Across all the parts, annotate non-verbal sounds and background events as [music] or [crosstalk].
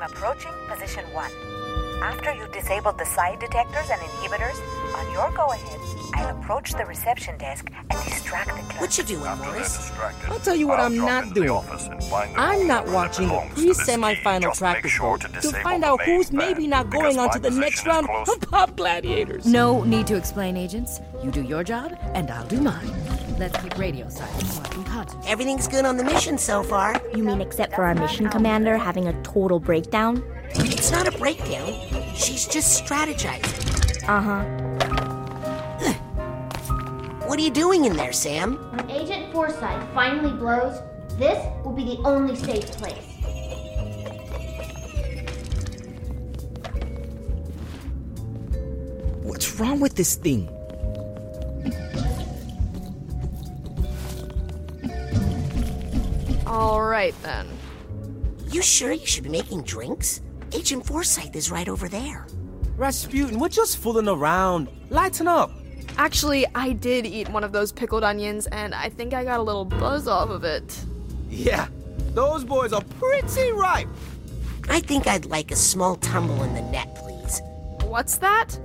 I'm approaching position one. After you disabled the side detectors and inhibitors, on your go ahead, I'll approach the reception desk and distract the clerk. What you doing, After Morris? I'll tell you what I'll I'm not doing. office and find the I'm not watching the belongs to this pre-semifinal Just track make sure to, to find out who's fan, maybe not going on to the next round close. of Pop Gladiators. No need to explain, agents. You do your job, and I'll do mine. Let's keep radio silent so I can concentrate. Everything's good on the mission so far. You mean except for our mission commander having a total breakdown? It's not a breakdown. She's just strategizing. Uh huh. [sighs] What are you doing in there, Sam? When Agent Forsythe finally blows, this will be the only safe place. What's wrong with this thing? Right then. You sure you should be making drinks? Agent Forsythe is right over there. Razputin, we're just fooling around. Lighten up. Actually, I did eat one of those pickled onions, and I think I got a little buzz off of it. Yeah, those boys are pretty ripe. I think I'd like a small tumble in the net, please. What's that?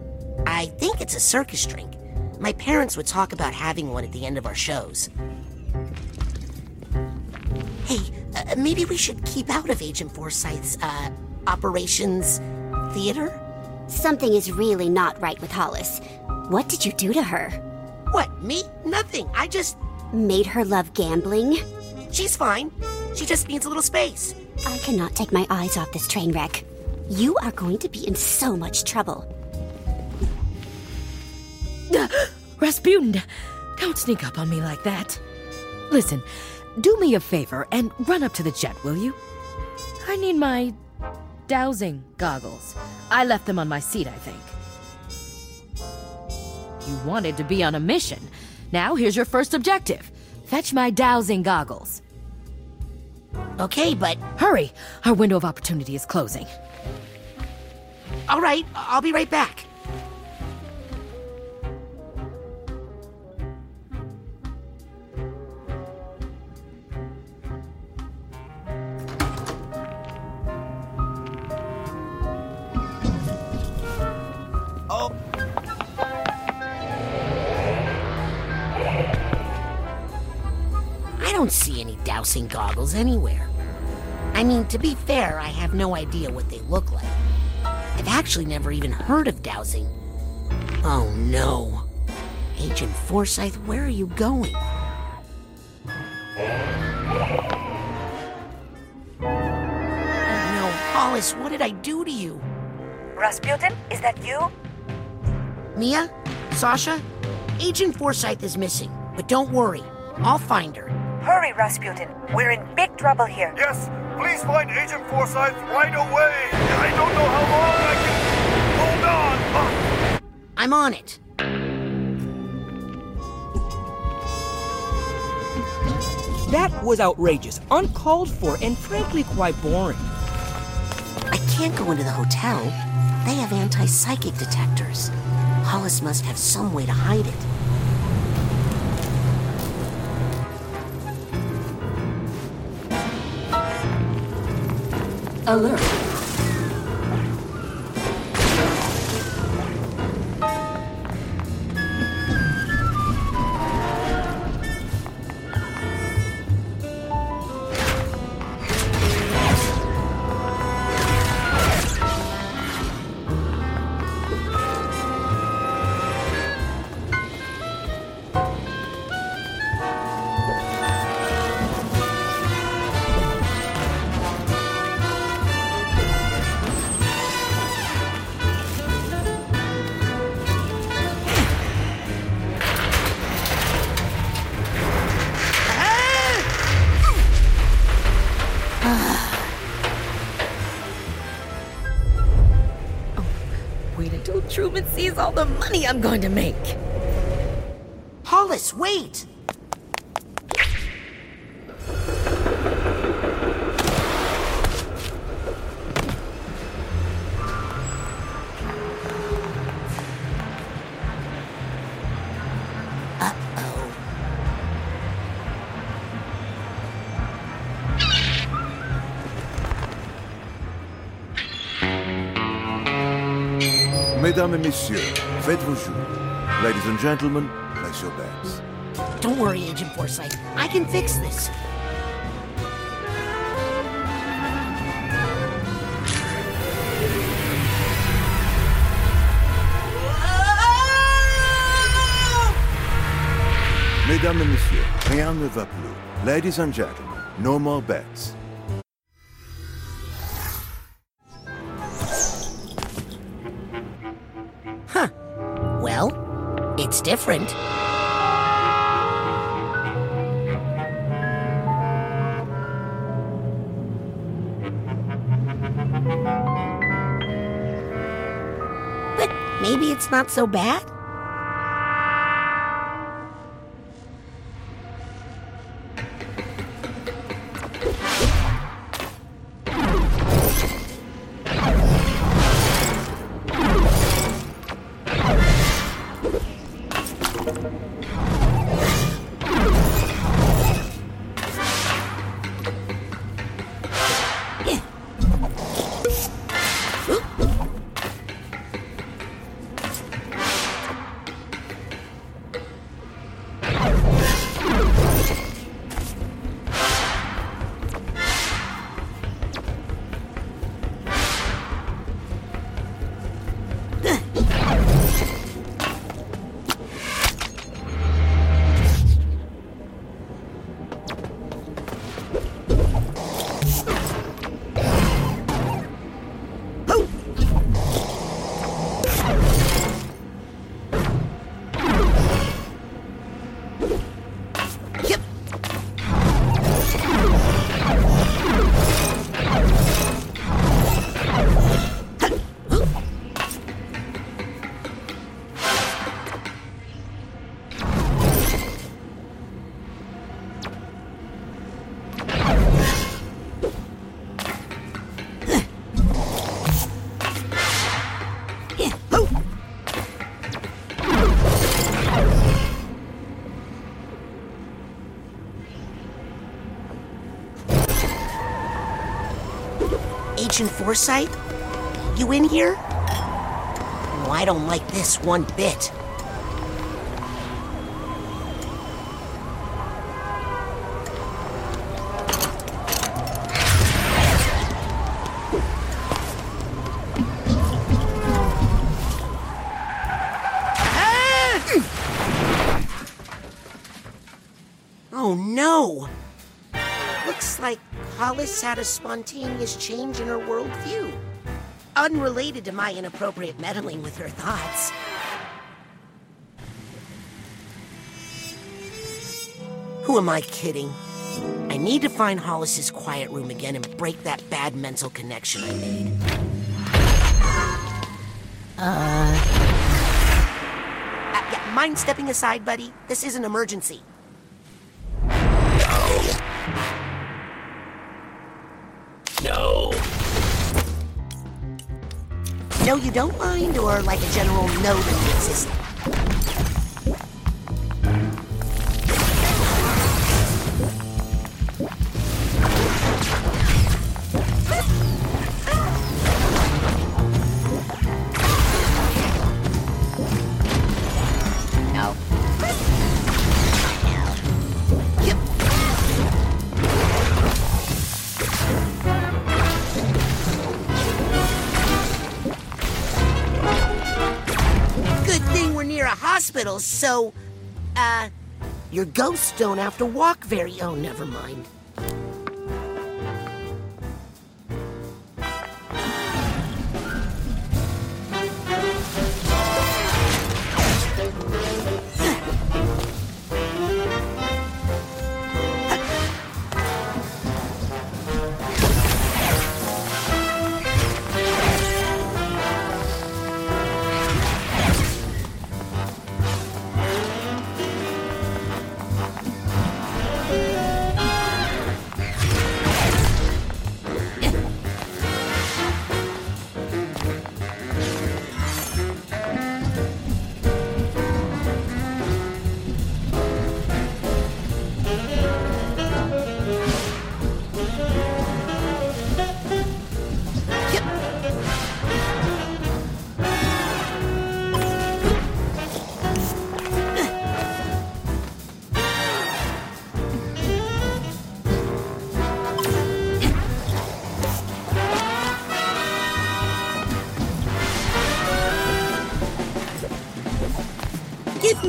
I think it's a circus drink. My parents would talk about having one at the end of our shows. Hey, uh, maybe we should keep out of Agent Forsythe's, uh, operations theater? Something is really not right with Hollis. What did you do to her? What, me? Nothing. I just. Made her love gambling? She's fine. She just needs a little space. I cannot take my eyes off this train wreck. You are going to be in so much trouble. [gasps] Razputin, don't sneak up on me like that. Listen, do me a favor and run up to the jet, will you? I need my dowsing goggles. I left them on my seat, I think. You wanted to be on a mission. Now here's your first objective fetch my dowsing goggles. Okay, but. Hurry! Our window of opportunity is closing. All right, I'll be right back. Dowsing goggles anywhere. I mean, to be fair, I have no idea what they look like. I've actually never even heard of dowsing. Oh no. Agent Forsythe, where are you going? Oh no, Hollis, what did I do to you? Razputin, is that you? Mia? Sasha? Agent Forsythe is missing, but don't worry, I'll find her. Hurry, Razputin. We're in big trouble here. Yes, please find Agent Forsythe right away. I don't know how long I can hold on. Ah. I'm on it. That was outrageous, uncalled for, and frankly quite boring. I can't go into the hotel. They have anti psychic detectors. Hollis must have some way to hide it. Alert. Until Truman sees all the money I'm going to make. Hollis, wait! Mesdames et messieurs, faites vos jours. Ladies and gentlemen, place your bets. Don't worry, Agent Forsythe. I can fix this. Mesdames et messieurs, rien ne va plus. Ladies and gentlemen, no more bets. So bad? Forsythe? You in here? Oh, I don't like this one bit. Hollis had a spontaneous change in her worldview. Unrelated to my inappropriate meddling with her thoughts. Who am I kidding? I need to find Hollis's quiet room again and break that bad mental connection I made. Uh. uh yeah, mind stepping aside, buddy? This is an emergency. No, you don't mind, or like a general no doesn't exist? So, uh, your ghosts don't have to walk very. Oh, never mind.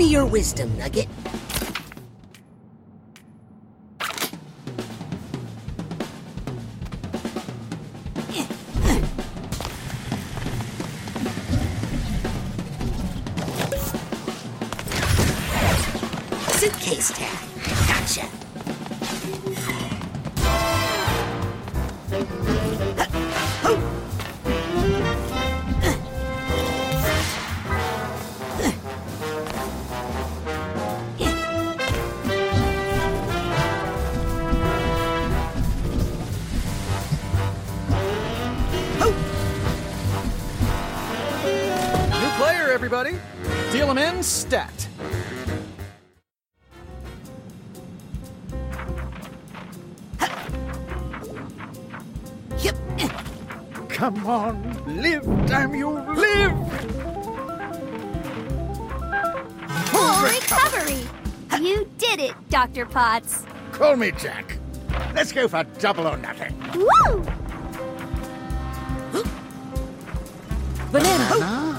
Me your wisdom, Nugget. Deal him stat. Come on, live, damn you, live! Full recovery! You did it, Dr. Potts. Call me Jack. Let's go for double or nothing. Woo! Banana. Banana.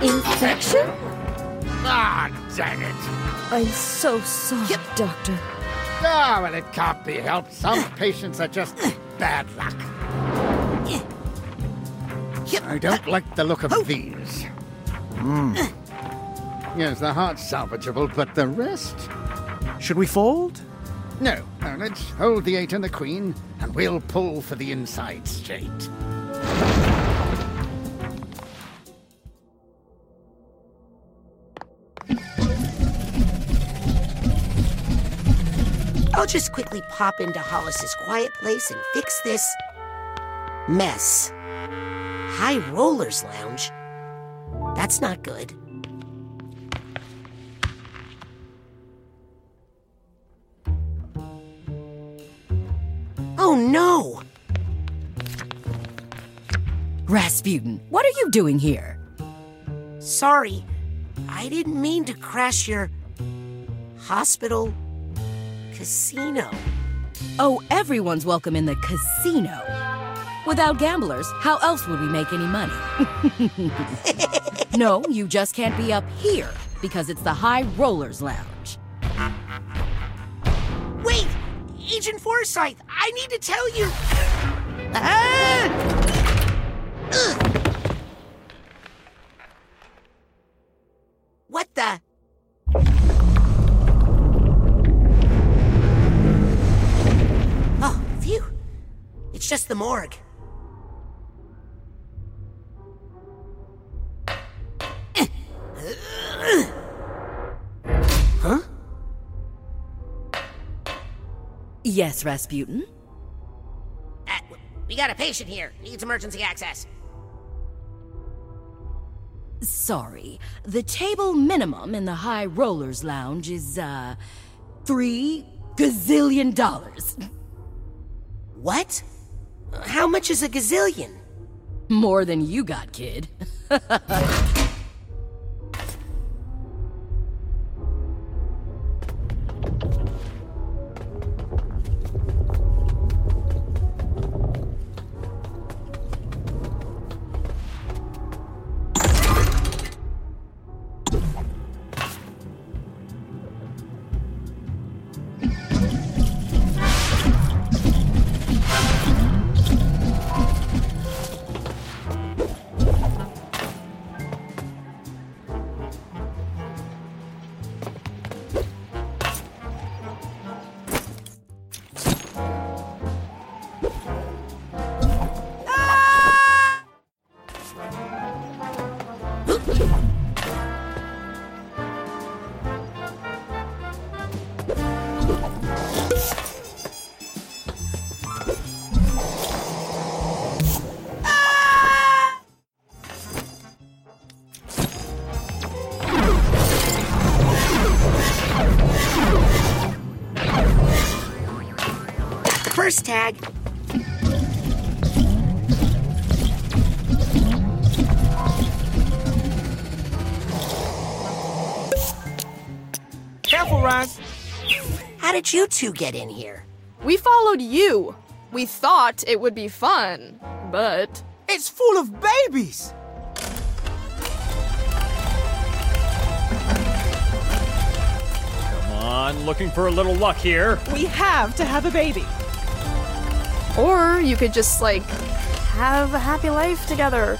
Infection? Ah, dang it. I'm so sorry, Doctor. Ah, well, it can't be helped. Some patients are just bad luck. I don't like the look of these. Hmm. Yes, the heart's salvageable, but the rest? Should we fold? No, no, let's hold the eight and the queen, and we'll pull for the inside straight. I'll just quickly pop into Hollis's quiet place and fix this mess. High Rollers Lounge? That's not good. Oh no! Razputin, what are you doing here? Sorry, I didn't mean to crash your hospital casino. Oh, everyone's welcome in the casino. Without gamblers, how else would we make any money? [laughs] no, you just can't be up here because it's the High Rollers Lounge. Wait! Agent Forsythe, I need to tell you. Ah! Ugh. What the? Oh, phew. It's just the morgue. Huh? Yes, Razputin? Uh, we got a patient here. Needs emergency access. Sorry. The table minimum in the High Rollers Lounge is, uh, three gazillion dollars. What? How much is a gazillion? More than you got, kid. [laughs] did you two get in here? We followed you. We thought it would be fun. but. It's full of babies! Come on, looking for a little luck here. We have to have a baby. Or you could just, like, have a happy life together.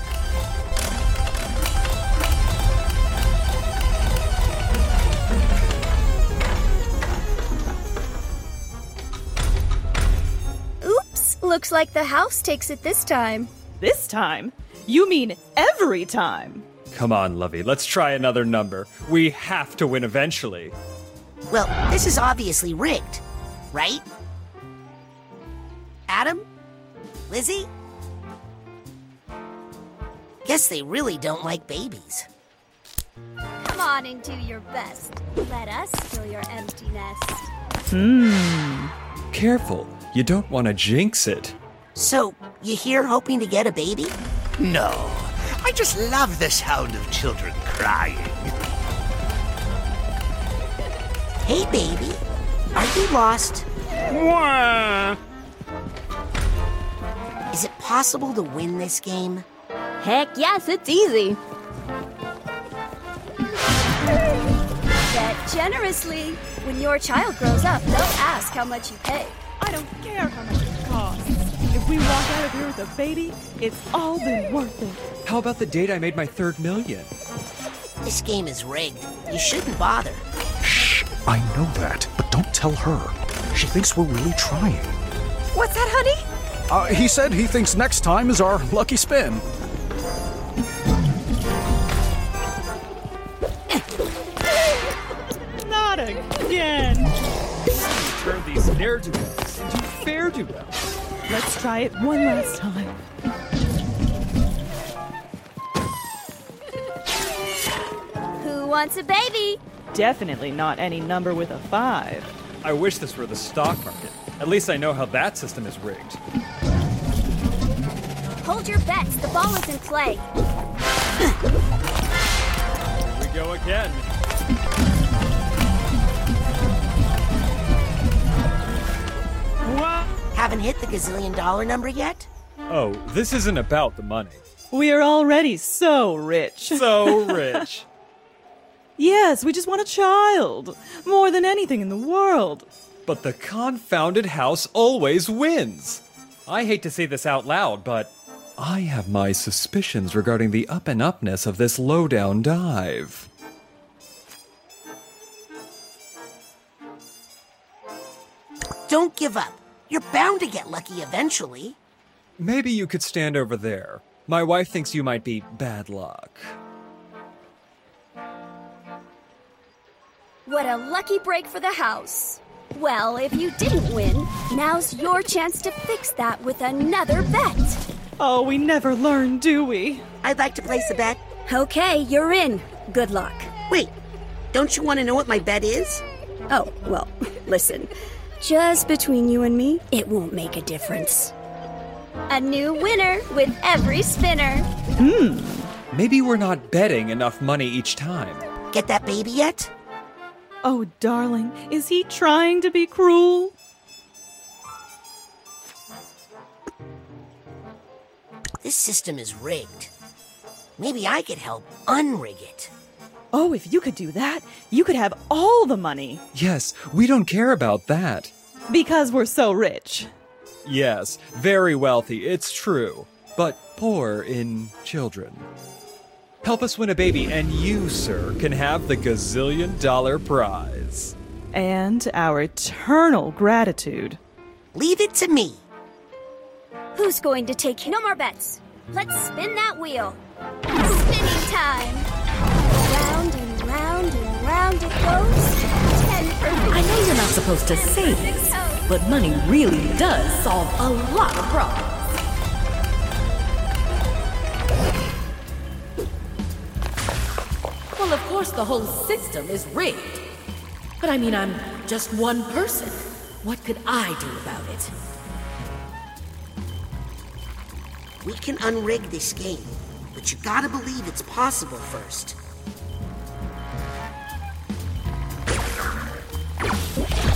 Looks like the house takes it this time. This time? You mean every time? Come on, Lovey, let's try another number. We have to win eventually. Well, this is obviously rigged, right? Adam? Lizzie? Guess they really don't like babies. Come on and do your best. Let us fill your empty nest. Hmm. Careful, you don't want to jinx it. So, you here hoping to get a baby? No, I just love the sound of children crying. Hey, baby. Are you lost? Is it possible to win this game? Heck yes, it's easy. Bet generously. When your child grows up, they'll ask how much you pay. I don't care how much it costs. If we walk out of here with a baby, it's all been worth it. How about the date I made my third million? This game is rigged. You shouldn't bother. Shh, I know that, but don't tell her. She thinks we're really trying. What's that, honey? Uh, he said he thinks next time is our lucky spin. [laughs] Not again. Turn these ne'er-do-wells into fair-do-wells. Let's try it one last time. Who wants a baby? Definitely not any number with a five. I wish this were the stock market. At least I know how that system is rigged. Hold your bets. The ball is in play. Here we go again. What? Haven't hit the gazillion dollar number yet? Oh, this isn't about the money. We are already so rich. So rich. [laughs] yes, we just want a child. More than anything in the world. But the confounded house always wins. I hate to say this out loud, but I have my suspicions regarding the up and upness of this lowdown dive. Don't give up. You're bound to get lucky eventually. Maybe you could stand over there. My wife thinks you might be bad luck. What a lucky break for the house. Well, if you didn't win, now's your chance to fix that with another bet. Oh, we never learn, do we? I'd like to place a bet. Okay, you're in. Good luck. Wait, don't you want to know what my bet is? Oh, well, [laughs] listen. Just between you and me, it won't make a difference. A new winner with every spinner. Hmm. Maybe we're not betting enough money each time. Get that baby yet? Oh, darling, is he trying to be cruel? This system is rigged. Maybe I could help unrig it. Oh, if you could do that, you could have all the money. Yes, we don't care about that. Because we're so rich. Yes, very wealthy, it's true, but poor in children. Help us win a baby, and you, sir, can have the gazillion dollar prize. And our eternal gratitude. Leave it to me. Who's going to take no more bets? Let's spin that wheel. Spinning time. Round and round and round it goes. Ten perfect. I know you're not supposed to say this, oh. but money really does solve a lot of problems. Well, of course, the whole system is rigged. But I mean, I'm just one person. What could I do about it? We can unrig this game, but you gotta believe it's possible first. Thank you.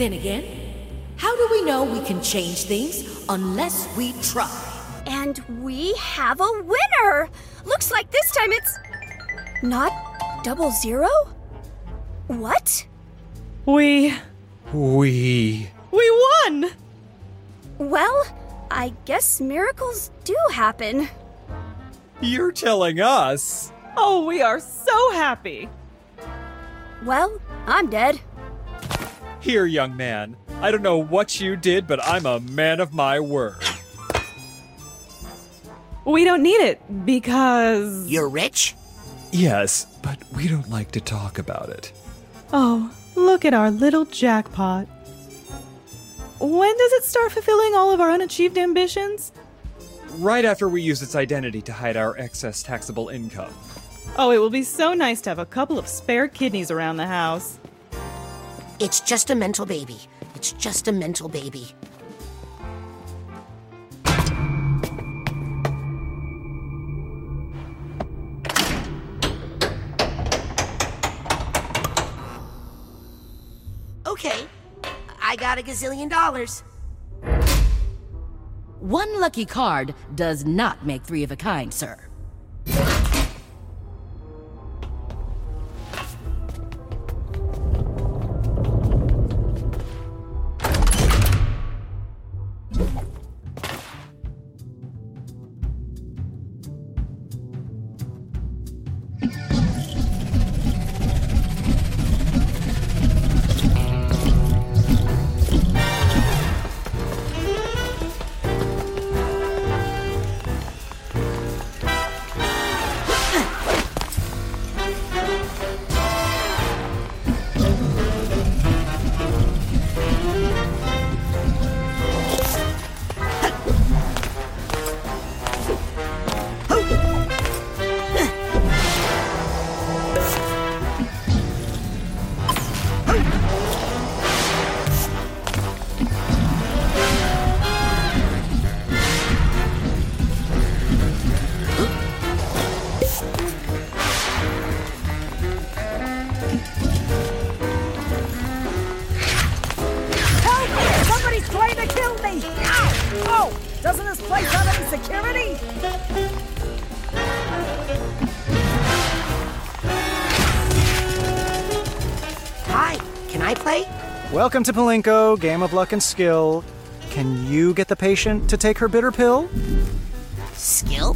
Then again, how do we know we can change things unless we try? And we have a winner! Looks like this time it's. not double zero? What? We. We. We won! Well, I guess miracles do happen. You're telling us. Oh, we are so happy. Well, I'm dead. Here, young man. I don't know what you did, but I'm a man of my word. We don't need it because. You're rich? Yes, but we don't like to talk about it. Oh, look at our little jackpot. When does it start fulfilling all of our unachieved ambitions? Right after we use its identity to hide our excess taxable income. Oh, it will be so nice to have a couple of spare kidneys around the house. It's just a mental baby. It's just a mental baby. Okay, I got a gazillion dollars. One lucky card does not make three of a kind, sir. Welcome to Palinko, game of luck and skill. Can you get the patient to take her bitter pill? Skill?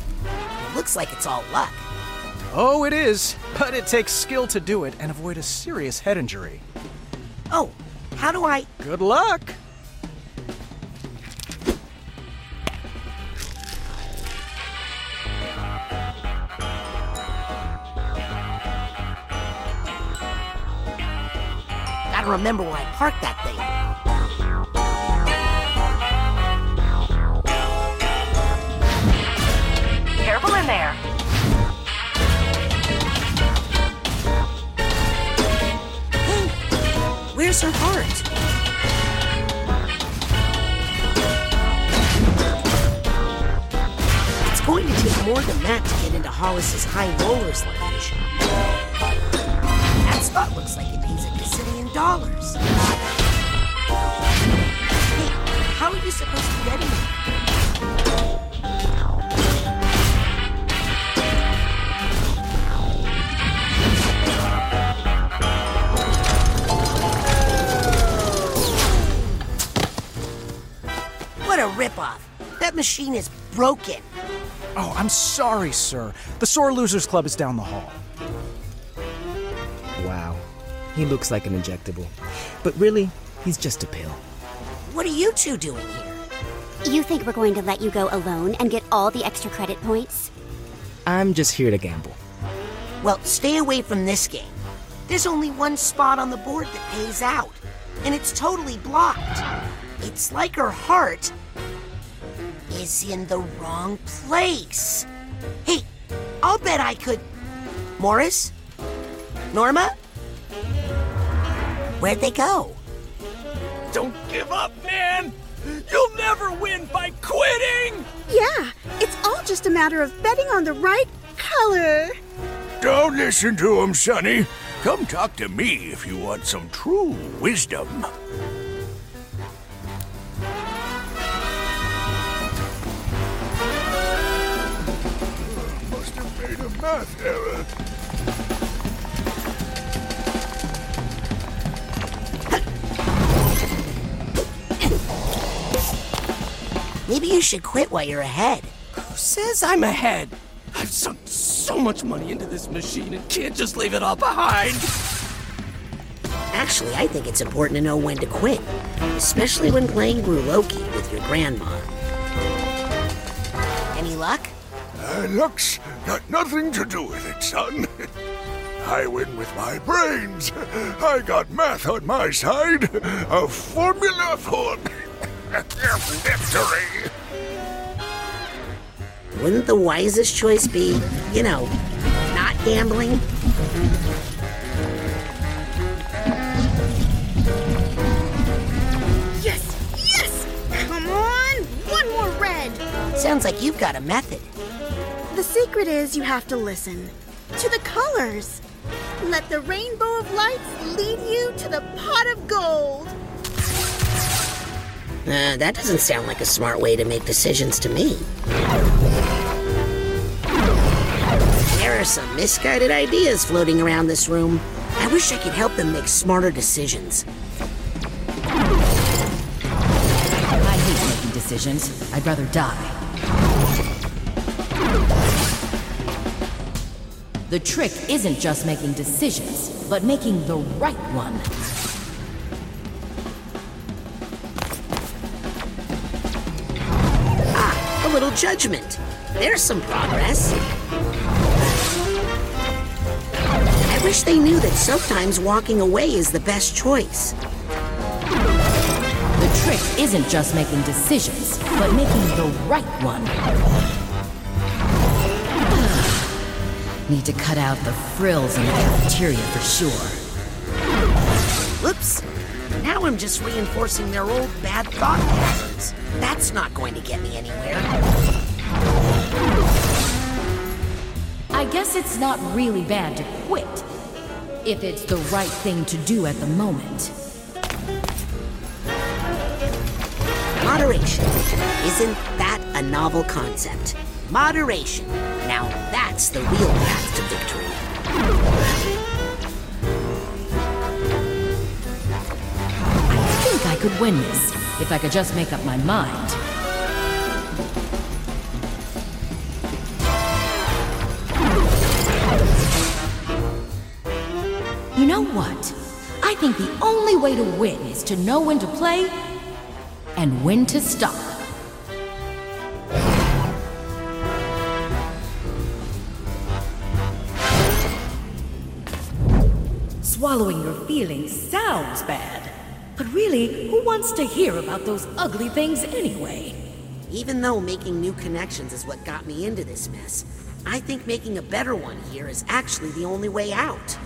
Looks like it's all luck. Oh, it is, but it takes skill to do it and avoid a serious head injury. Oh, how do I. Good luck! Gotta remember where I parked that thing. Careful in there. Hey, [gasps] where's her heart? It's going to take more than that to get into Hollis's high rollers location. That spot looks like dollars. Hey, how are you supposed to get in? What a ripoff! That machine is broken. Oh, I'm sorry, sir. The Sore Losers Club is down the hall. Wow. He looks like an injectable. But really, he's just a pill. What are you two doing here? You think we're going to let you go alone and get all the extra credit points? I'm just here to gamble. Well, stay away from this game. There's only one spot on the board that pays out, and it's totally blocked. It's like her heart is in the wrong place. Hey, I'll bet I could. Morris? Norma? Where'd they go? Don't give up, man! You'll never win by quitting! Yeah, it's all just a matter of betting on the right color. Don't listen to him, Sonny. Come talk to me if you want some true wisdom. Must have made a math error. Maybe you should quit while you're ahead. Who says I'm ahead? I've sunk so much money into this machine and can't just leave it all behind. Actually, I think it's important to know when to quit, especially when playing Loki with your grandma. Any luck? Uh, luck's got nothing to do with it, son. I win with my brains. I got math on my side. A formula for victory. Wouldn't the wisest choice be, you know, not gambling? Yes, yes! Come on, one more red. Sounds like you've got a method. The secret is you have to listen to the colors. Let the rainbow of lights lead you to the pot of gold. Uh, that doesn't sound like a smart way to make decisions to me. There are some misguided ideas floating around this room. I wish I could help them make smarter decisions. I hate making decisions. I'd rather die. The trick isn't just making decisions, but making the right one. Judgment. There's some progress. I wish they knew that sometimes walking away is the best choice. The trick isn't just making decisions, but making the right one. [sighs] Need to cut out the frills in the cafeteria for sure. Whoops. Now I'm just reinforcing their old bad thought patterns. That's not going to get me anywhere. I guess it's not really bad to quit. If it's the right thing to do at the moment. Moderation. Isn't that a novel concept? Moderation. Now that's the real path to victory. Could win this if I could just make up my mind. You know what? I think the only way to win is to know when to play and when to stop. Swallowing your feelings sounds bad. But really, who wants to hear about those ugly things anyway? Even though making new connections is what got me into this mess, I think making a better one here is actually the only way out.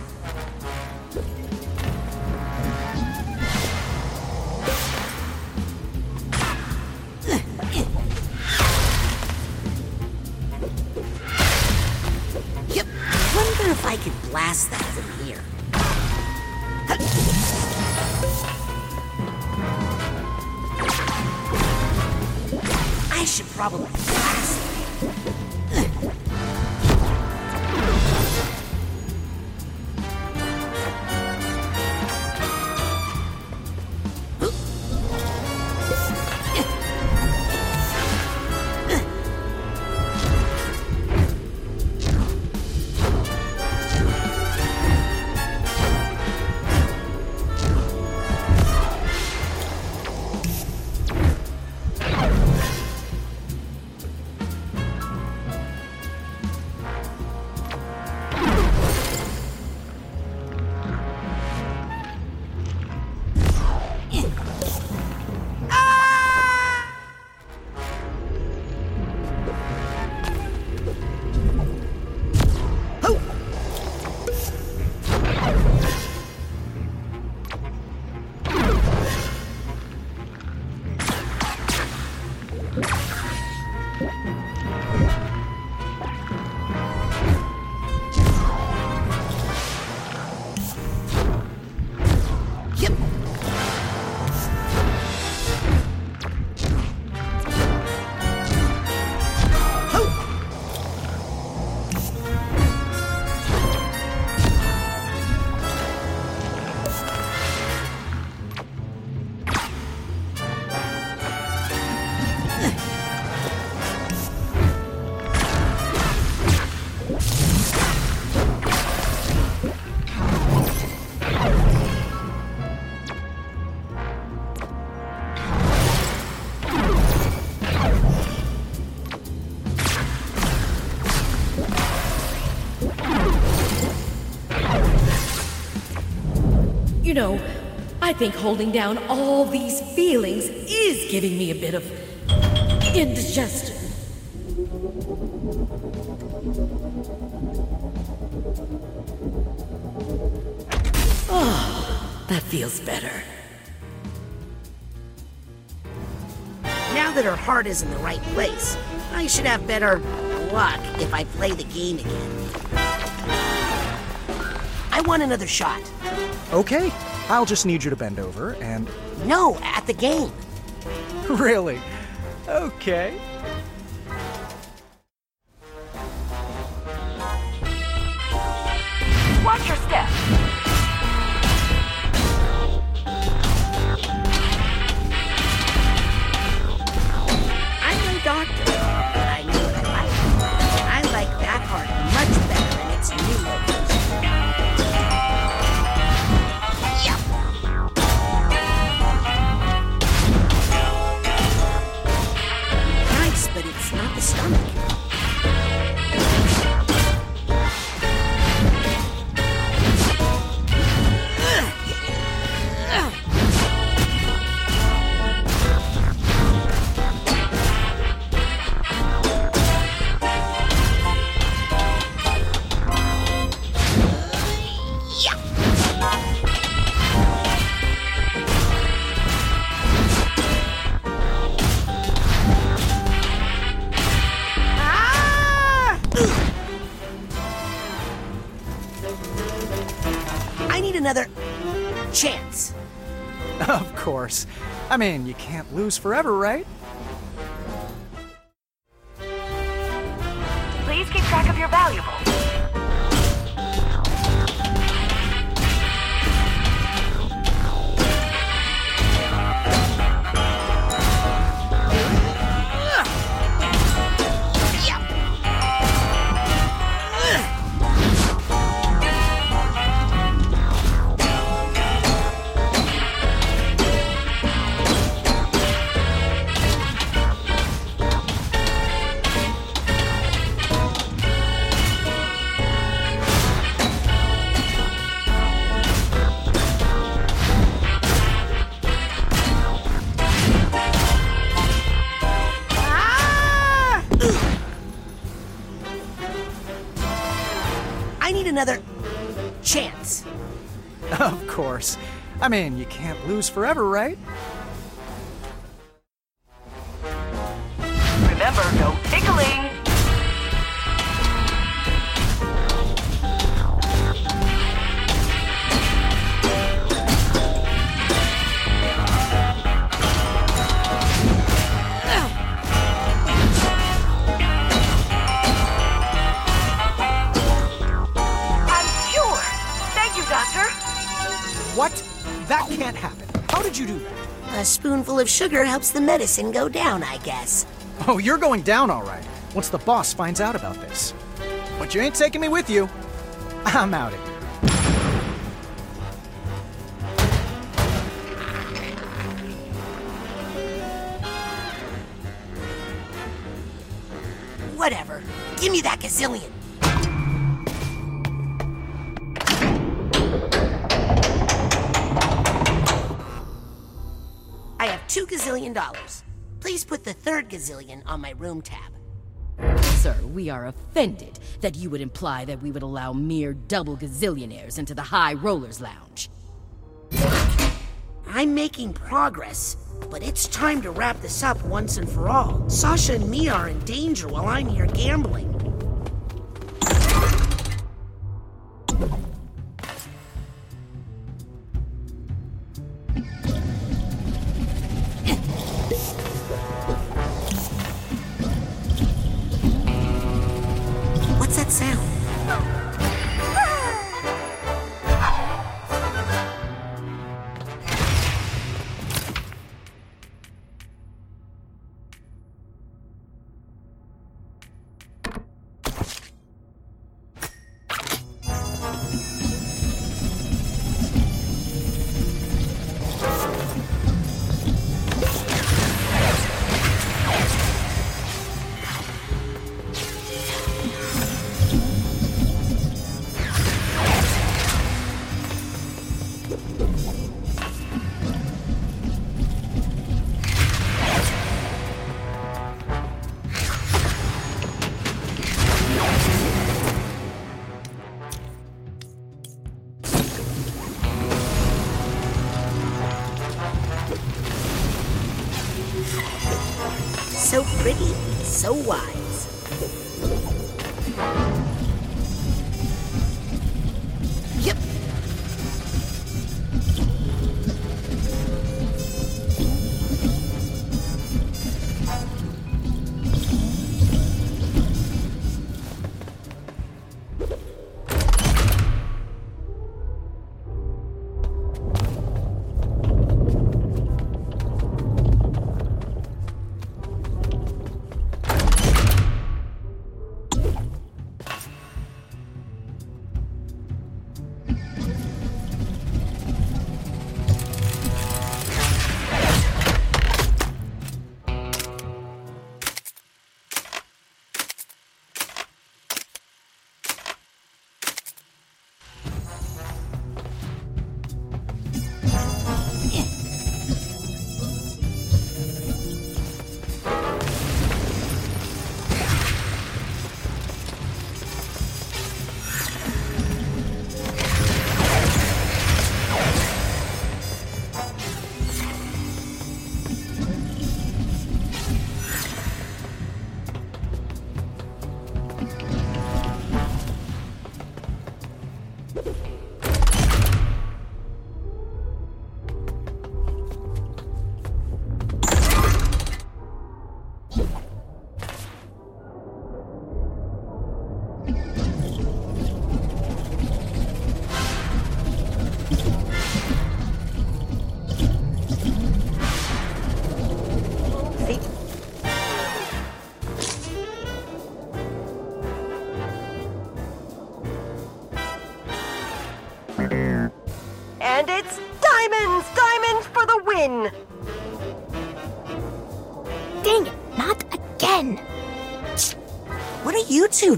You know, I think holding down all these feelings is giving me a bit of indigestion. Oh, that feels better. Now that her heart is in the right place, I should have better luck if I play the game again. I want another shot. Okay, I'll just need you to bend over and. No, at the game. [laughs] Really? Okay. Course. I mean, you can't lose forever, right? I mean, you can't lose forever, right? Sugar helps the medicine go down, I guess. Oh, you're going down all right. Once the boss finds out about this. But you ain't taking me with you. I'm out of here. Whatever. Give me that gazillion. Two gazillion dollars. Please put the third gazillion on my room tab. Sir, we are offended that you would imply that we would allow mere double gazillionaires into the High Rollers Lounge. I'm making progress, but it's time to wrap this up once and for all. Sasha and me are in danger while I'm here gambling.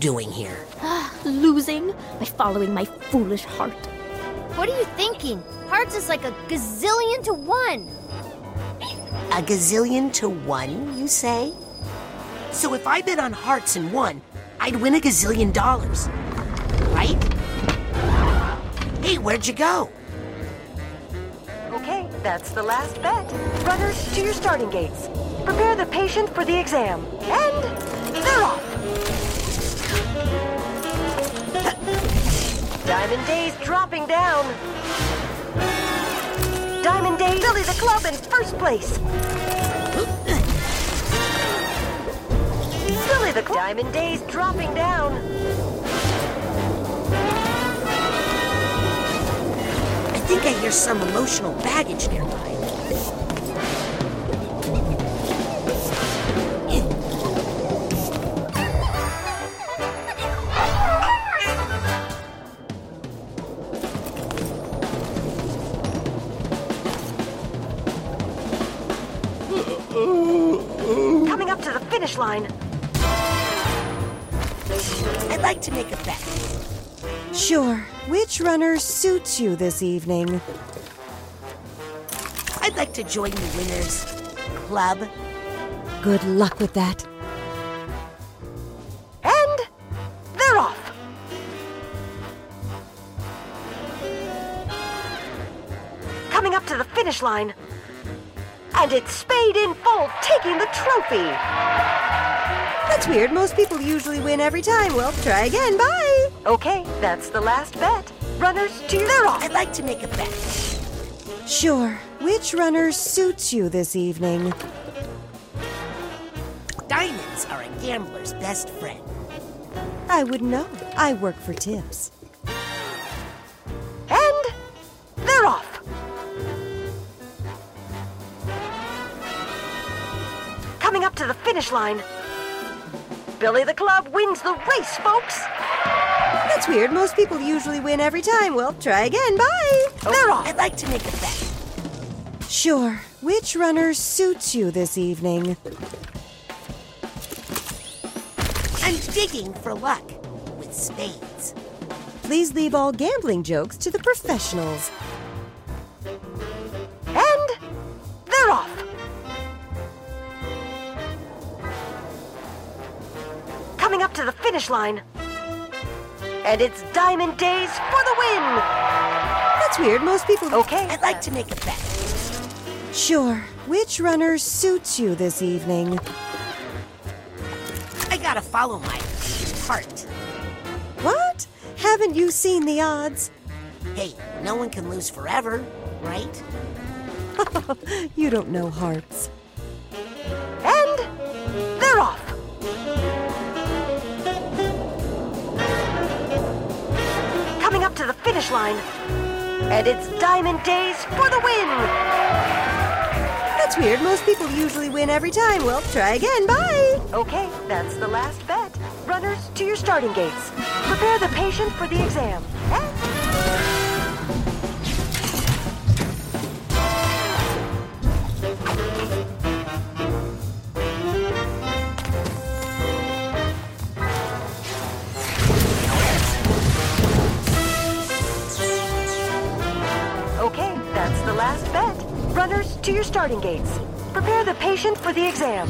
Doing here? Ah, losing by following my foolish heart. What are you thinking? Hearts is like a gazillion to one. A gazillion to one, you say? So if I bet on hearts and won, I'd win a gazillion dollars. Right? Hey, where'd you go? Okay, that's the last bet. Runners to your starting gates. Prepare the patient for the exam. And they're off. Diamond Days dropping down. Diamond Days, Billy the Club in first place. Billy the Club. Diamond Days dropping down. I think I hear some emotional baggage nearby. Line. I'd like to make a bet. Sure. Which runner suits you this evening? I'd like to join the winners club. Good luck with that. And they're off. Coming up to the finish line. And it's Spade in full, taking the trophy. That's weird. Most people usually win every time. Well, try again. Bye. Okay, that's the last bet. Runners to your... They're off. I'd like to make a bet. Sure. Which runner suits you this evening? Diamonds are a gambler's best friend. I wouldn't know. I work for tips. And they're off. Coming up to the finish line. Billy the Club wins the race, folks. That's weird. Most people usually win every time. Well, try again. Bye. they're off. I'd like to make a bet. Sure. Which runner suits you this evening? I'm digging for luck with spades. Please leave all gambling jokes to the professionals. To the finish line. And it's Diamond Days for the win. That's weird. Most people. Okay. I'd like to make a bet. Sure. Which runner suits you this evening? I gotta follow my heart. What? Haven't you seen the odds? Hey, no one can lose forever, right? [laughs] you don't know hearts. And it's Diamond Days for the win. That's weird. Most people usually win every time. Well, try again. Bye. Okay, that's the last bet. Runners to your starting gates. Prepare the patient for the exam. Starting gates. Prepare the patient for the exam.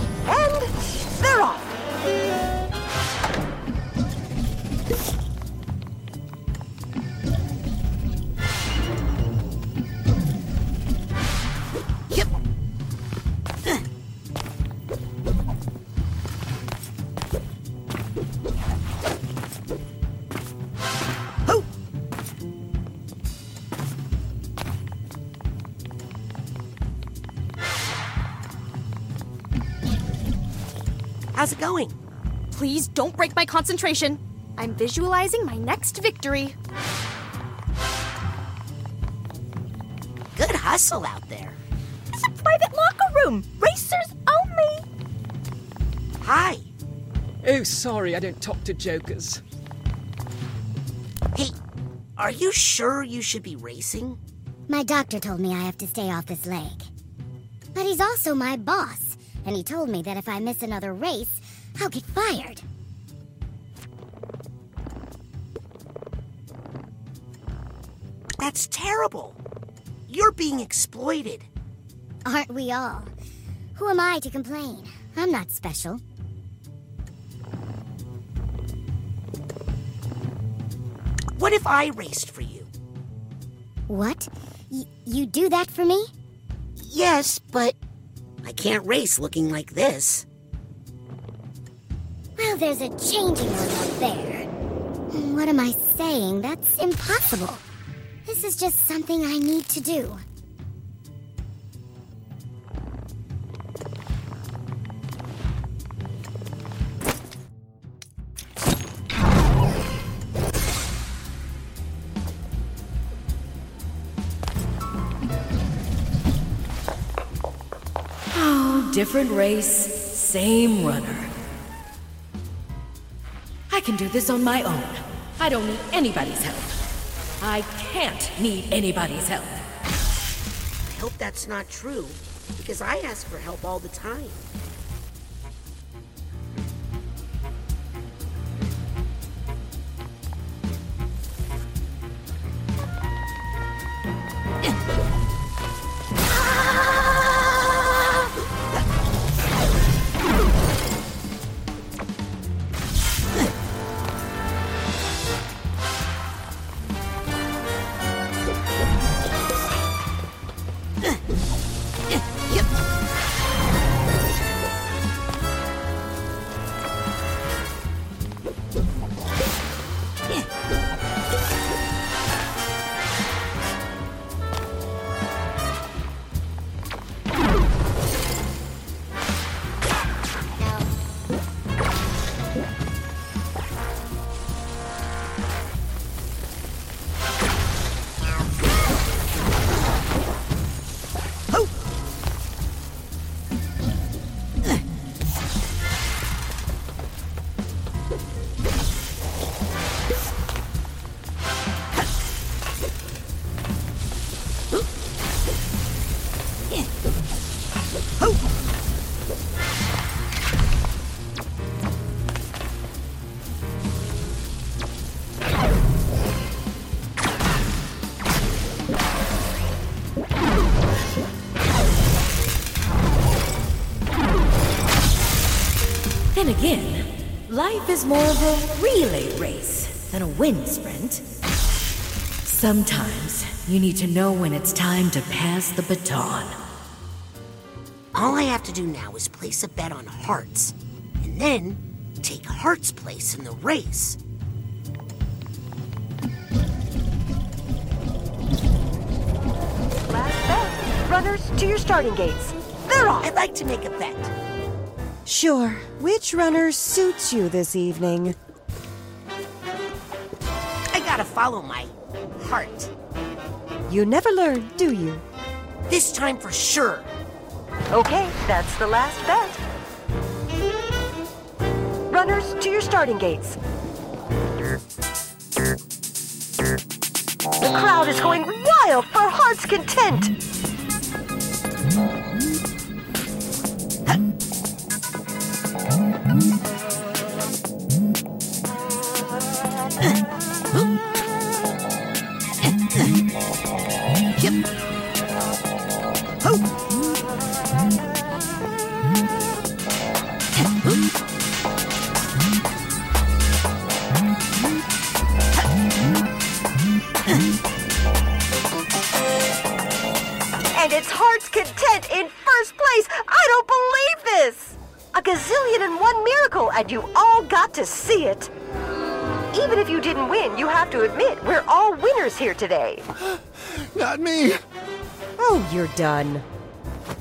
Please don't break my concentration. I'm visualizing my next victory. Good hustle out there. It's a private locker room. Racers only. Hi. Oh, sorry, I don't talk to jokers. Hey, are you sure you should be racing? My doctor told me I have to stay off this leg. But he's also my boss, and he told me that if I miss another race, I'll get fired. That's terrible. You're being exploited. Aren't we all? Who am I to complain? I'm not special. What if I raced for you? What? Y- you do that for me? Yes, but I can't race looking like this. Well, there's a changing room up there. What am I saying? That's impossible. This is just something I need to do. Oh, different race, same runner. I can do this on my own. I don't need anybody's help. I can't need anybody's help. I hope that's not true, because I ask for help all the time. Then again, life is more of a relay race than a wind sprint. Sometimes you need to know when it's time to pass the baton. All I have to do now is place a bet on Hearts, and then take Hearts' place in the race. Last bet. Runners to your starting gates. They're off. I'd like to make a bet. Sure. Which runner suits you this evening? I gotta follow my heart. You never learn, do you? This time for sure. Okay, that's the last bet. Runners to your starting gates. The crowd is going wild for Heart's Content. And it's Heart's Content in first place. A gazillion and one miracle, and you all got to see it. Even if you didn't win, you have to admit we're all winners here today. [gasps] Not me. Oh, you're done.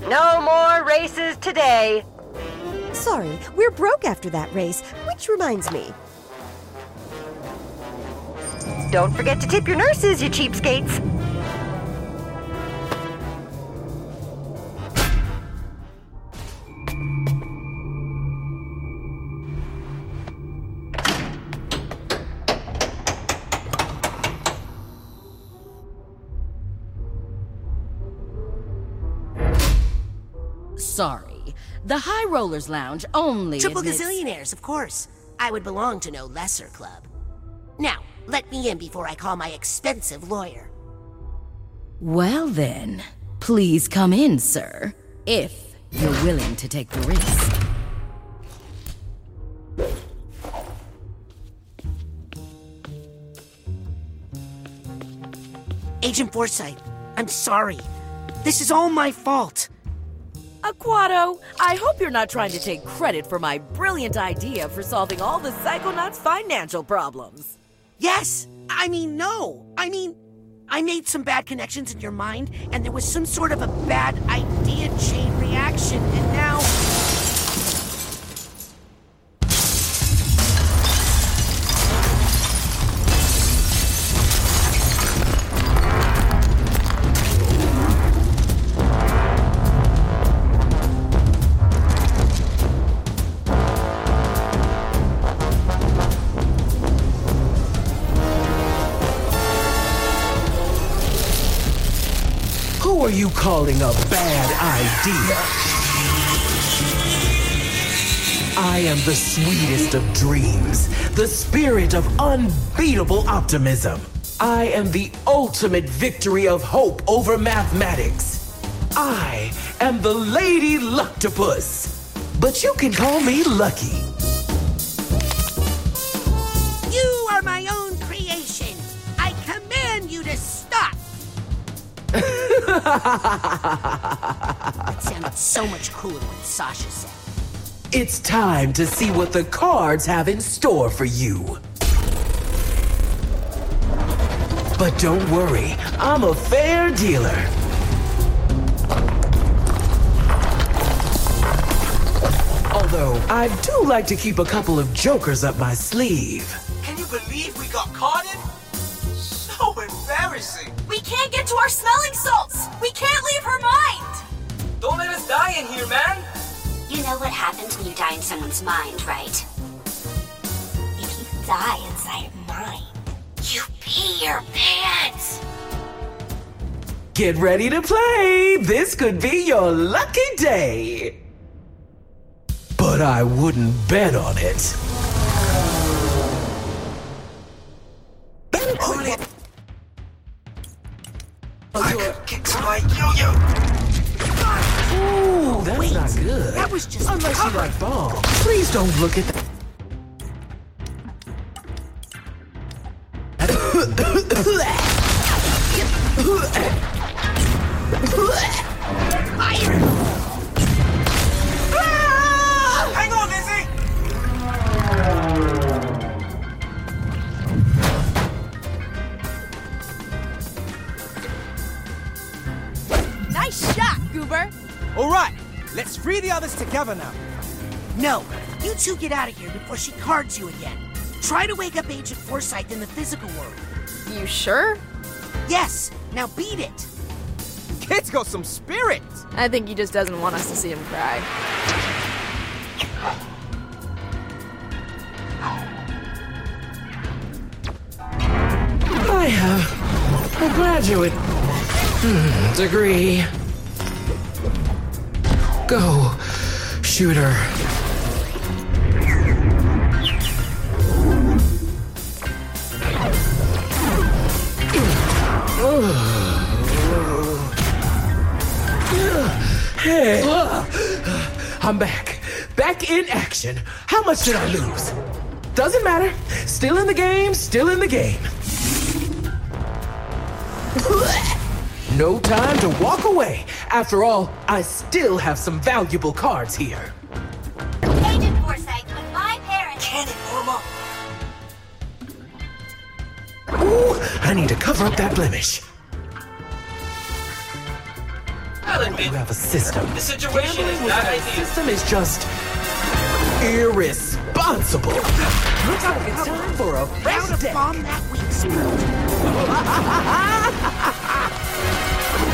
No more races today. Sorry, we're broke after that race, which reminds me. Don't forget to tip your nurses, you cheapskates. Sorry. The High Rollers Lounge only Triple admits- gazillionaires, of course. I would belong to no lesser club. Now, let me in before I call my expensive lawyer. Well then, please come in, sir. If you're willing to take the risk. Agent Forsythe, I'm sorry. This is all my fault. Aquato, I hope you're not trying to take credit for my brilliant idea for solving all the Psychonauts' financial problems. Yes! I mean, no! I mean, I made some bad connections in your mind, and there was some sort of a bad idea chain reaction, and now. Calling a bad idea? I am the sweetest of dreams, the spirit of unbeatable optimism. I am the ultimate victory of hope over mathematics. I am the Lady Luctopus. But you can call me Lucky. That sounded so much cooler when Sasha said. It's time to see what the cards have in store for you. But don't worry, I'm a fair dealer. Although I do like to keep a couple of jokers up my sleeve. Can you believe we got caught in? So embarrassing. We can't get to our smelling salts. We can't leave her mind. Don't let us die in here, man. You know what happens when you die in someone's mind, right? If you die inside mine, You pee your pants. Get ready to play! This could be your lucky day! But I wouldn't bet on it. Please don't look at that. You two get out of here before she cards you again. Try to wake up Agent Forsythe in the physical world. You sure? Yes, now beat it. Kid's got some spirit. I think he just doesn't want us to see him cry. I have a graduate degree. Go, shooter. I'm back. Back in action. How much did I lose? Doesn't matter. Still in the game, still in the game. No time to walk away. After all, I still have some valuable cards here. Agent Forsythe, with my parents. Cannon, Norma. Ooh, I need to cover up that blemish. I'll admit, You have a system. the situation is Gambling not without a ideal. system is just irresponsible. Looks like it's time for a Now fresh to deck. bomb that weak spot.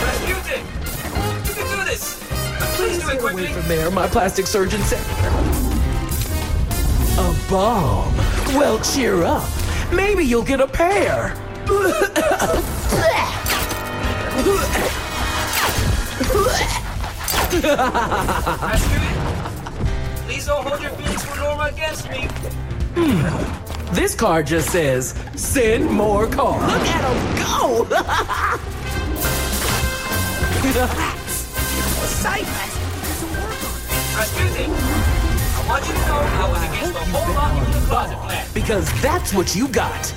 Razputin, you can do this. Please do it Get away quickly. from there, my plastic surgeon said. A bomb? Well, cheer up. Maybe you'll get a pair. [laughs] Please don't hold your feelings for Norma against me. This card just says, send more cards. Look at him go! The side plastic doesn't work on it. Razputin, I want you to know I was against the whole into the closet plan. because that's what you got.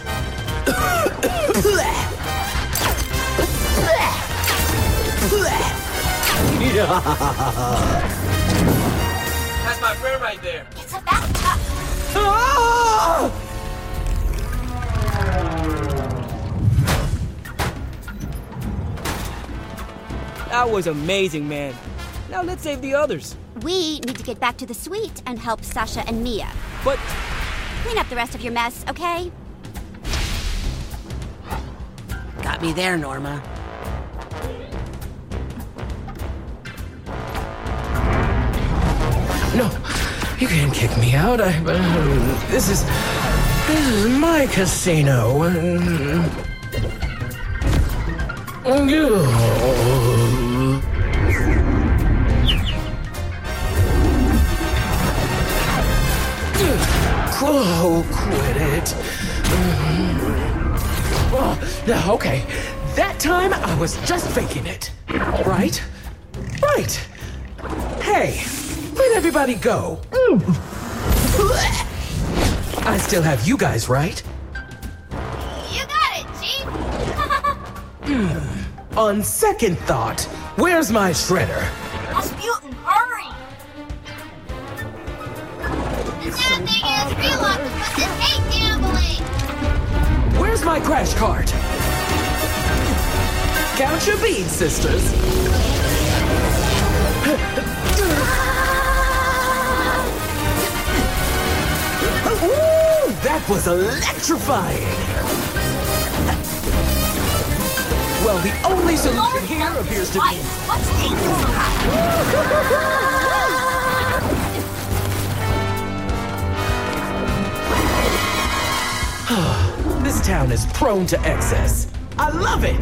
[laughs] [laughs] That's my friend right there. It's a bathtub. Ah! That was amazing, man. Now let's save the others. We need to get back to the suite and help Sasha and Milla. But Clean up the rest of your mess, okay? Got me there, Norma. No, you can't kick me out. I. Uh, this is. This is my casino. Oh, quit it. Oh, yeah, okay. That time I was just faking it. Right? Right. Hey, where'd everybody go? I still have you guys, right? You got it, Chief. Hmm. On second thought, where's my shredder? Razputin, hurry. The sad thing is, real octopuses hate gambling. Where's my crash cart? Count your beads, sisters. Was electrifying. Well, the only solution here appears to be. [sighs] This town is prone to excess. I love it.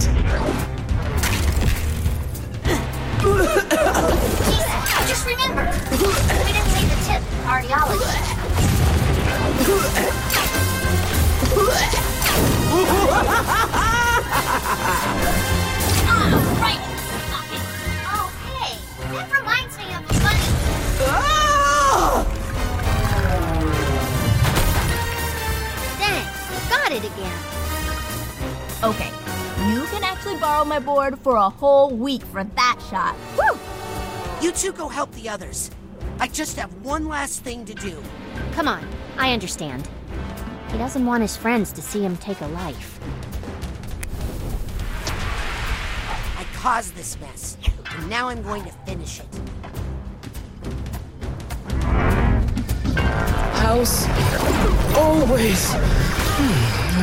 Just remember, we didn't say the tip cardiology. Oh, right. Oh, hey, that reminds me of a funny. Thanks. Got it again. Okay, you can actually borrow my board for a whole week for that shot. Woo! You two go help the others. I just have one last thing to do. Come on, I understand. He doesn't want his friends to see him take a life. I caused this mess, and now I'm going to finish it. House always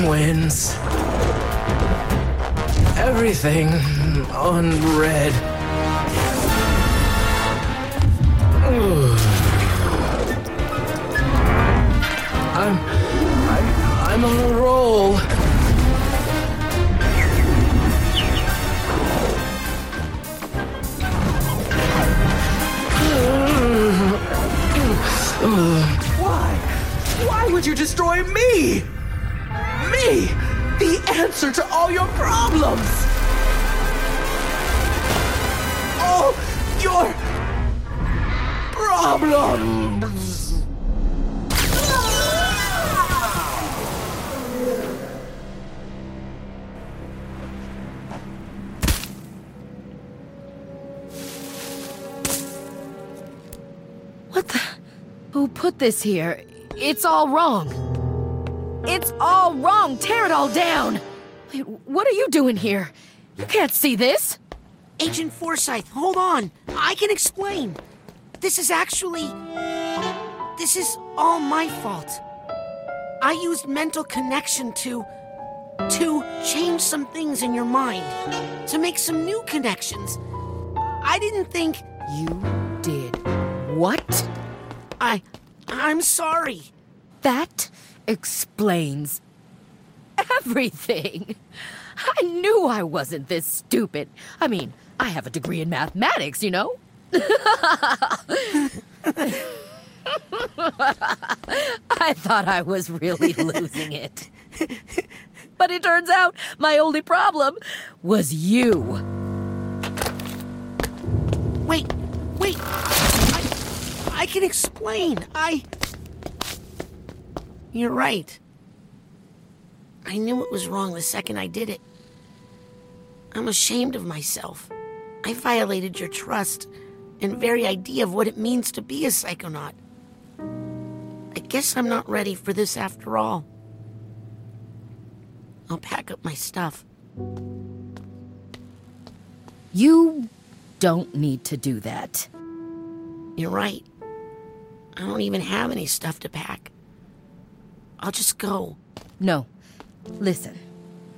wins. Everything on red. Ugh. On a roll. Why? Why would you destroy me? Me! Who put this here? It's all wrong. It's all wrong. Tear it all down. Wait, what are you doing here? You can't see this. Agent Forsythe, hold on. I can explain. This is actually. This is all my fault. I used mental connection to. to change some things in your mind. To make some new connections. I didn't think. You did what? I. I'm sorry. That explains everything. I knew I wasn't this stupid. I mean, I have a degree in mathematics, you know? I thought I was really losing it. But it turns out my only problem was you. Wait, wait. I, can explain. I. You're right. I knew it was wrong the second I did it. I'm ashamed of myself. I violated your trust and very idea of what it means to be a psychonaut. I guess I'm not ready for this after all. I'll pack up my stuff. You don't need to do that. You're right. I don't even have any stuff to pack. I'll just go. No. Listen.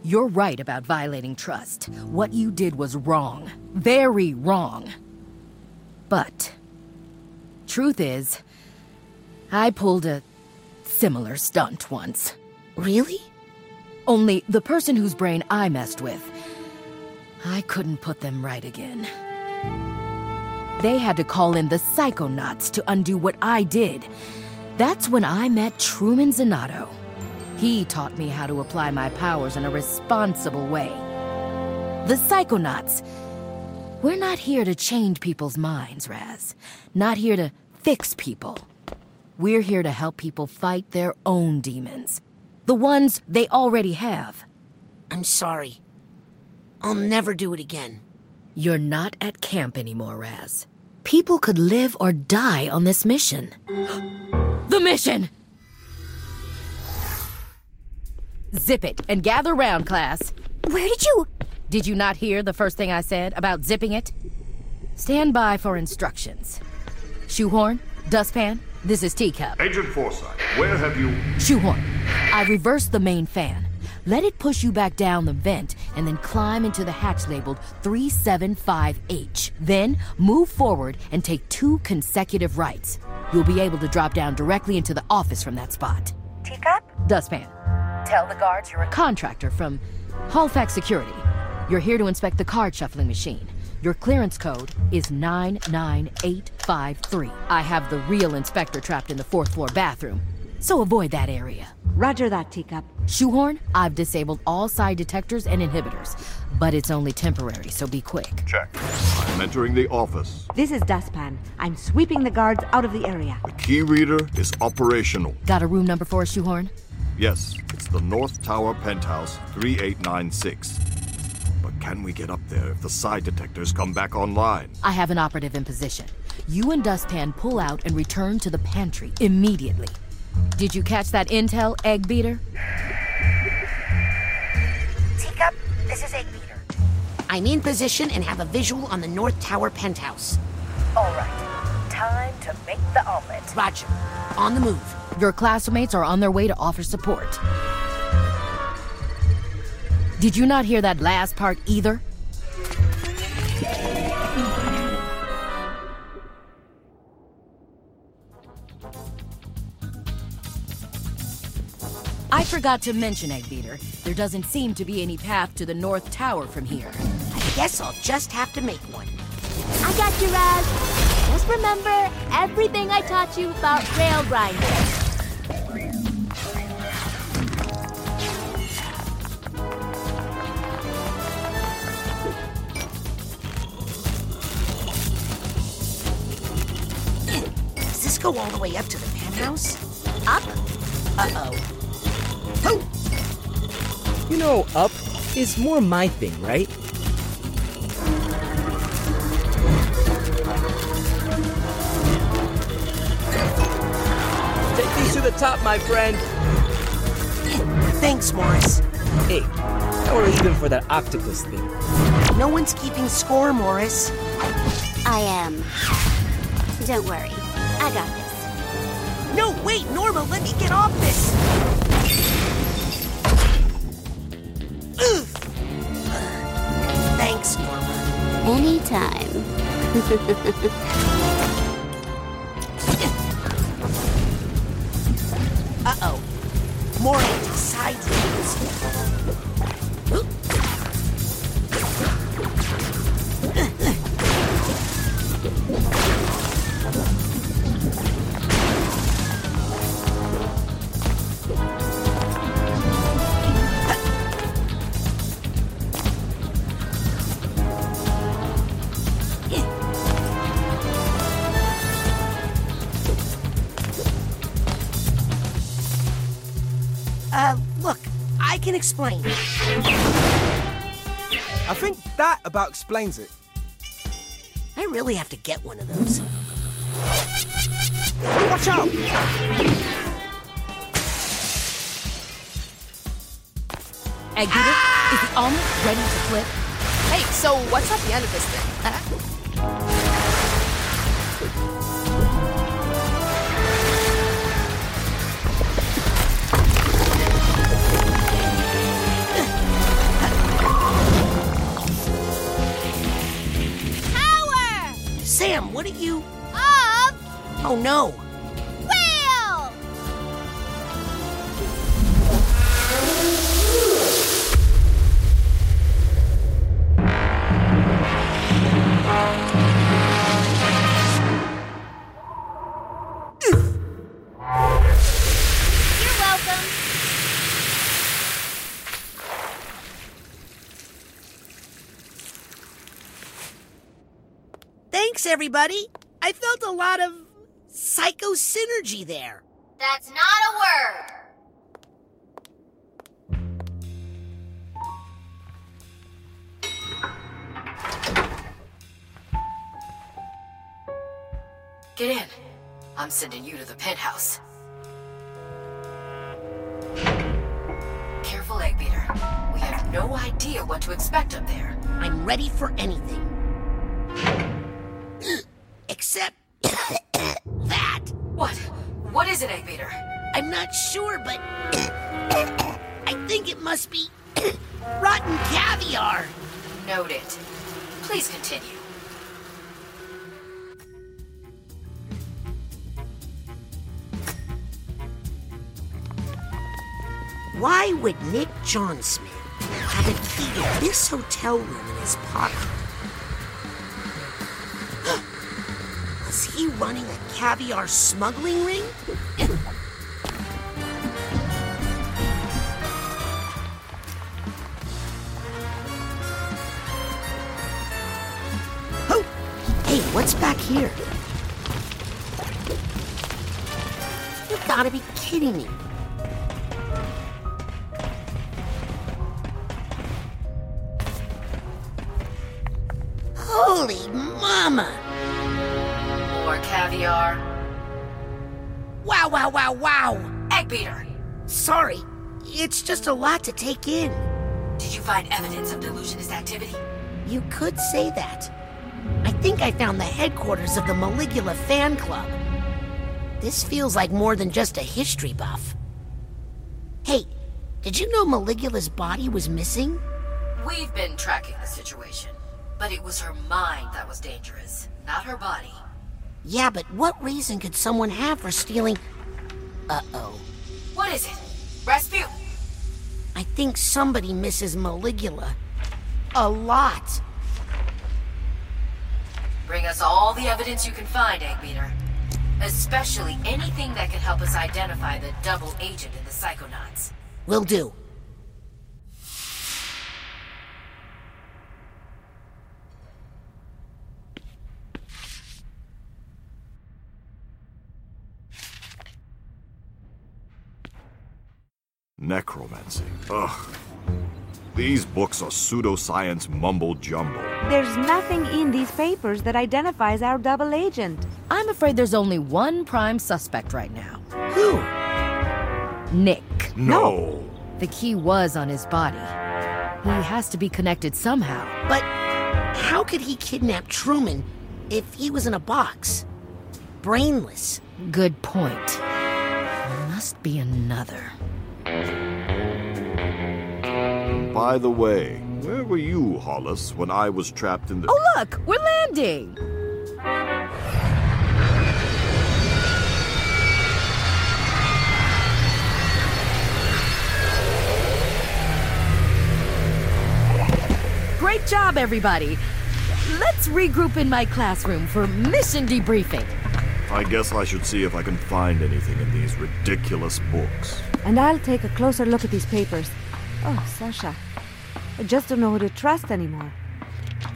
You're right about violating trust. What you did was wrong. Very wrong. But, truth is, I pulled a similar stunt once. Really? Only the person whose brain I messed with, I couldn't put them right again. They had to call in the psychonauts to undo what I did. That's when I met Truman Zanotto. He taught me how to apply my powers in a responsible way. The psychonauts. We're not here to change people's minds, Raz. Not here to fix people. We're here to help people fight their own demons. The ones they already have. I'm sorry. I'll never do it again. You're not at camp anymore, Raz. People could live or die on this mission. [gasps] the mission! Zip it and gather round, class. Where did you. Did you not hear the first thing I said about zipping it? Stand by for instructions. Shoehorn, dustpan, this is Teacup. Agent Forsythe, where have you. Shoehorn, I reversed the main fan. Let it push you back down the vent and then climb into the hatch labeled 375H. Then move forward and take two consecutive rights. You'll be able to drop down directly into the office from that spot. Teacup? Dustpan. Tell the guards you're a contractor from Halifax Security. You're here to inspect the card shuffling machine. Your clearance code is 99853. I have the real inspector trapped in the fourth floor bathroom, so avoid that area. Roger that, Teacup. Shoehorn, I've disabled all psi detectors and inhibitors, but it's only temporary, so be quick. Check. I'm entering the office. This is Dustpan. I'm sweeping the guards out of the area. The key reader is operational. Got a room number for us, Shoehorn? Yes, it's the North Tower Penthouse 3896. But can we get up there if the psi detectors come back online? I have an operative in position. You and Dustpan pull out and return to the pantry immediately. Did you catch that intel, Egg Beater? Teacup, this is Egg Beater. I'm in position and have a visual on the North Tower penthouse. All right. Time to make the omelet. Roger. On the move. Your classmates are on their way to offer support. Did you not hear that last part either? I forgot to mention, Eggbeater, there doesn't seem to be any path to the North Tower from here. I guess I'll just have to make one. I got you, Raz. Just remember everything I taught you about rail grinding. Does this go all the way up to the penthouse? Up? Uh-oh. You know, up is more my thing, right? Take these to the top, my friend. Thanks, Morris. Hey, or even for that octopus thing. No one's keeping score, Morris. I am. Don't worry. I got this. No, wait, Norma, let me get off this. Anytime. [laughs] explain. I think that about explains it. I really have to get one of those. Watch out! Egg beater, is the omelet ready to flip? Hey, so what's at the end of this thing? Huh? Oh no! wheel. You're welcome. Thanks, everybody. I felt a lot of psycho synergy there. That's not a word. Get in. I'm sending you to the penthouse. Careful, Eggbeater. We have no idea what to expect up there. I'm ready for anything. Except that. What? What is it, egg beater? I'm not sure, but [coughs] I think it must be [coughs] rotten caviar. Noted. Please continue. Why would Nick Johnsmith have a key to this hotel room in his pocket? Was he running a caviar smuggling ring? oh, hey, what's back here? You gotta be kidding me. Holy mama! Caviar. Wow, wow, wow, wow! Egg beater! Sorry, it's just a lot to take in. Did you find evidence of Deluginist activity? You could say that. I think I found the headquarters of the Maligula fan club. This feels like more than just a history buff. Hey, did you know Maligula's body was missing? We've been tracking the situation, but it was her mind that was dangerous, not her body. Yeah, but what reason could someone have for stealing. Uh oh. What is it? Razputin! I think somebody misses Maligula. A lot. Bring us all the evidence you can find, Eggbeater. Especially anything that can help us identify the double agent in the Psychonauts. Will do. Necromancy. Ugh. These books are pseudoscience mumbo jumbo. There's nothing in these papers that identifies our double agent. I'm afraid there's only one prime suspect right now. Who? Nick. No. The key was on his body. He has to be connected somehow. But how could he kidnap Truman if he was in a box? Brainless. Good point. There must be another. By the way, where were you, Hollis, when I was trapped in the. Oh, look! We're landing! Great job, everybody! Let's regroup in my classroom for mission debriefing. I guess I should see if I can find anything in these ridiculous books. And I'll take a closer look at these papers. Oh, Sasha. I just don't know who to trust anymore.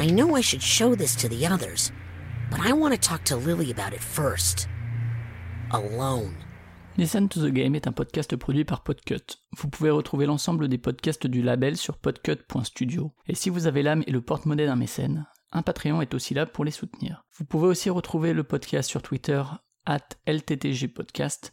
I know I should show this to the others, but I want to talk to Lily about it first. Alone. Listen to the Game est un podcast produit par Podcut. Vous pouvez retrouver l'ensemble des podcasts du label sur podcut.studio. Et si vous avez l'âme et le porte-monnaie d'un mécène, un Patreon est aussi là pour les soutenir. Vous pouvez aussi retrouver le podcast sur Twitter, at LTTGpodcast,